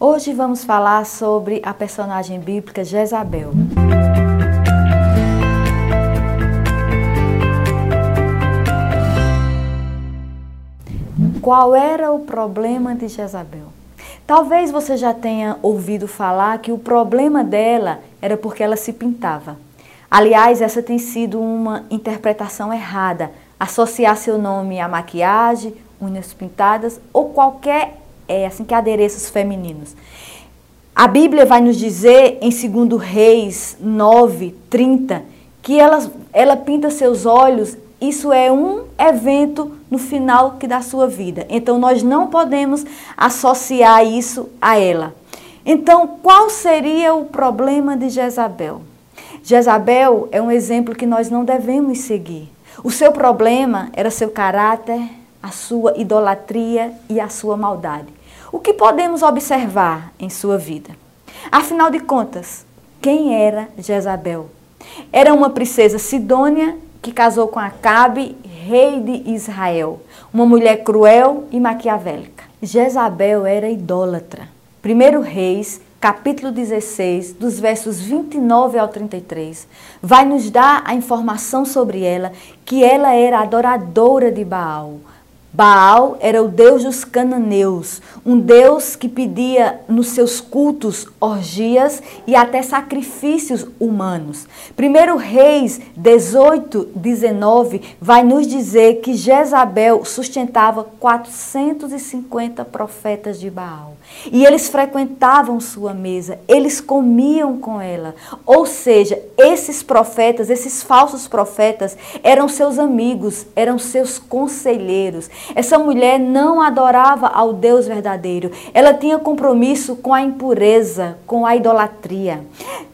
Hoje vamos falar sobre a personagem bíblica Jezabel. Qual era o problema de Jezabel? Talvez você já tenha ouvido falar que o problema dela era porque ela se pintava. Aliás, essa tem sido uma interpretação errada, associar seu nome à maquiagem, unhas pintadas ou qualquer é, assim que adereços femininos. A Bíblia vai nos dizer em 2 Reis 9, 30, que ela, ela pinta seus olhos, isso é um evento no final que da sua vida. Então nós não podemos associar isso a ela. Então, qual seria o problema de Jezabel? Jezabel é um exemplo que nós não devemos seguir. O seu problema era seu caráter, a sua idolatria e a sua maldade. O que podemos observar em sua vida? Afinal de contas, quem era Jezabel? Era uma princesa sidônia que casou com Acabe, rei de Israel, uma mulher cruel e maquiavélica. Jezabel era idólatra. 1 Reis, capítulo 16, dos versos 29 ao 33, vai nos dar a informação sobre ela que ela era adoradora de Baal, Baal era o deus dos cananeus, um deus que pedia nos seus cultos orgias e até sacrifícios humanos. Primeiro Reis 18, 19 vai nos dizer que Jezabel sustentava 450 profetas de Baal. E eles frequentavam sua mesa, eles comiam com ela. Ou seja, esses profetas, esses falsos profetas, eram seus amigos, eram seus conselheiros essa mulher não adorava ao Deus verdadeiro. Ela tinha compromisso com a impureza, com a idolatria.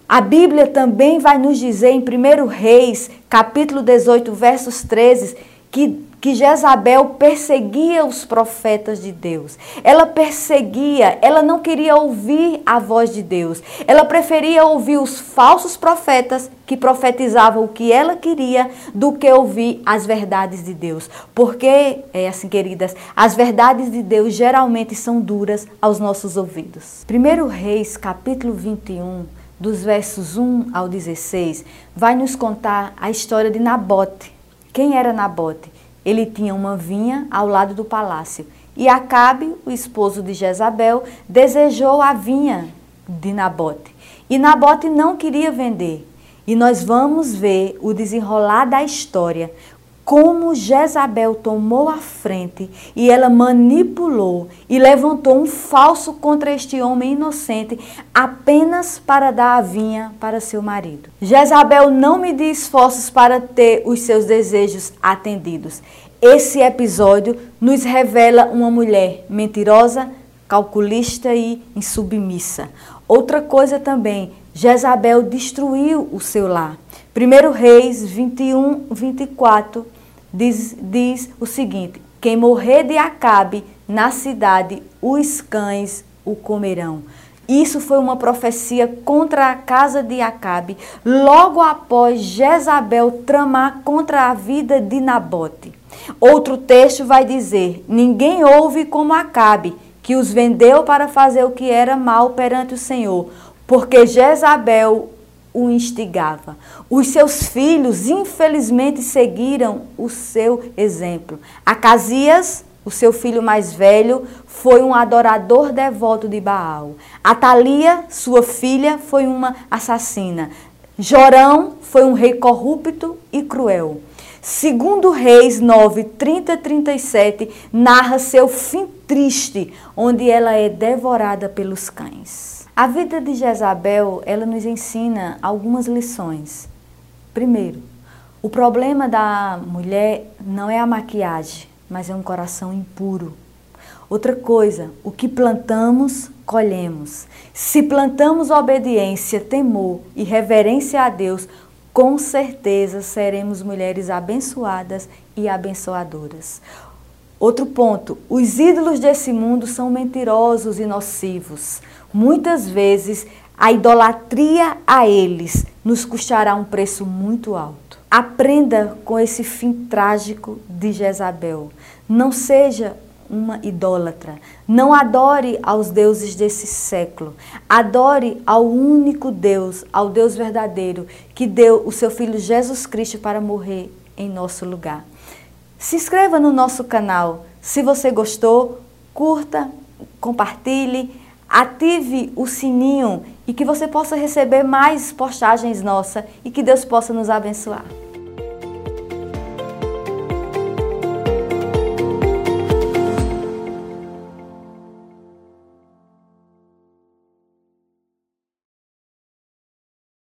A Bíblia também vai nos dizer em 1 Reis, capítulo 18, versos 13, que que Jezabel perseguia os profetas de Deus. Ela perseguia, ela não queria ouvir a voz de Deus. Ela preferia ouvir os falsos profetas que profetizavam o que ela queria do que ouvir as verdades de Deus. Porque, é assim, queridas, as verdades de Deus geralmente são duras aos nossos ouvidos. 1 Reis, capítulo 21, dos versos 1 ao 16, vai nos contar a história de Nabote. Quem era Nabote? Ele tinha uma vinha ao lado do palácio. E Acabe, o esposo de Jezabel, desejou a vinha de Nabote. E Nabote não queria vender. E nós vamos ver o desenrolar da história, como Jezabel tomou a frente e ela manipulou e levantou um falso contra este homem inocente apenas para dar a vinha para seu marido. Jezabel não mediu esforços para ter os seus desejos atendidos. Esse episódio nos revela uma mulher mentirosa, calculista e insubmissa. Outra coisa também, Jezabel destruiu o seu lar. 1 Reis 21, 24 diz, diz o seguinte: Quem morrer de Acabe na cidade, os cães o comerão. Isso foi uma profecia contra a casa de Acabe, logo após Jezabel tramar contra a vida de Nabote. Outro texto vai dizer: Ninguém ouve como Acabe, que os vendeu para fazer o que era mal perante o Senhor, porque Jezabel o instigava. Os seus filhos, infelizmente, seguiram o seu exemplo. Acasias, o seu filho mais velho, foi um adorador devoto de Baal. Atalia, sua filha, foi uma assassina. Jorão foi um rei corrupto e cruel. Segundo Reis 9, 30 37, narra seu fim triste, onde ela é devorada pelos cães. A vida de Jezabel, ela nos ensina algumas lições. Primeiro, o problema da mulher não é a maquiagem, mas é um coração impuro. Outra coisa, o que plantamos, colhemos. Se plantamos obediência, temor e reverência a Deus, com certeza seremos mulheres abençoadas e abençoadoras. Outro ponto, os ídolos desse mundo são mentirosos e nocivos. Muitas vezes a idolatria a eles nos custará um preço muito alto. Aprenda com esse fim trágico de Jezabel. Não seja uma idólatra. Não adore aos deuses desse século. Adore ao único Deus, ao Deus verdadeiro, que deu o seu Filho Jesus Cristo para morrer em nosso lugar. Se inscreva no nosso canal. Se você gostou, curta, compartilhe, ative o sininho e que você possa receber mais postagens nossas e que Deus possa nos abençoar.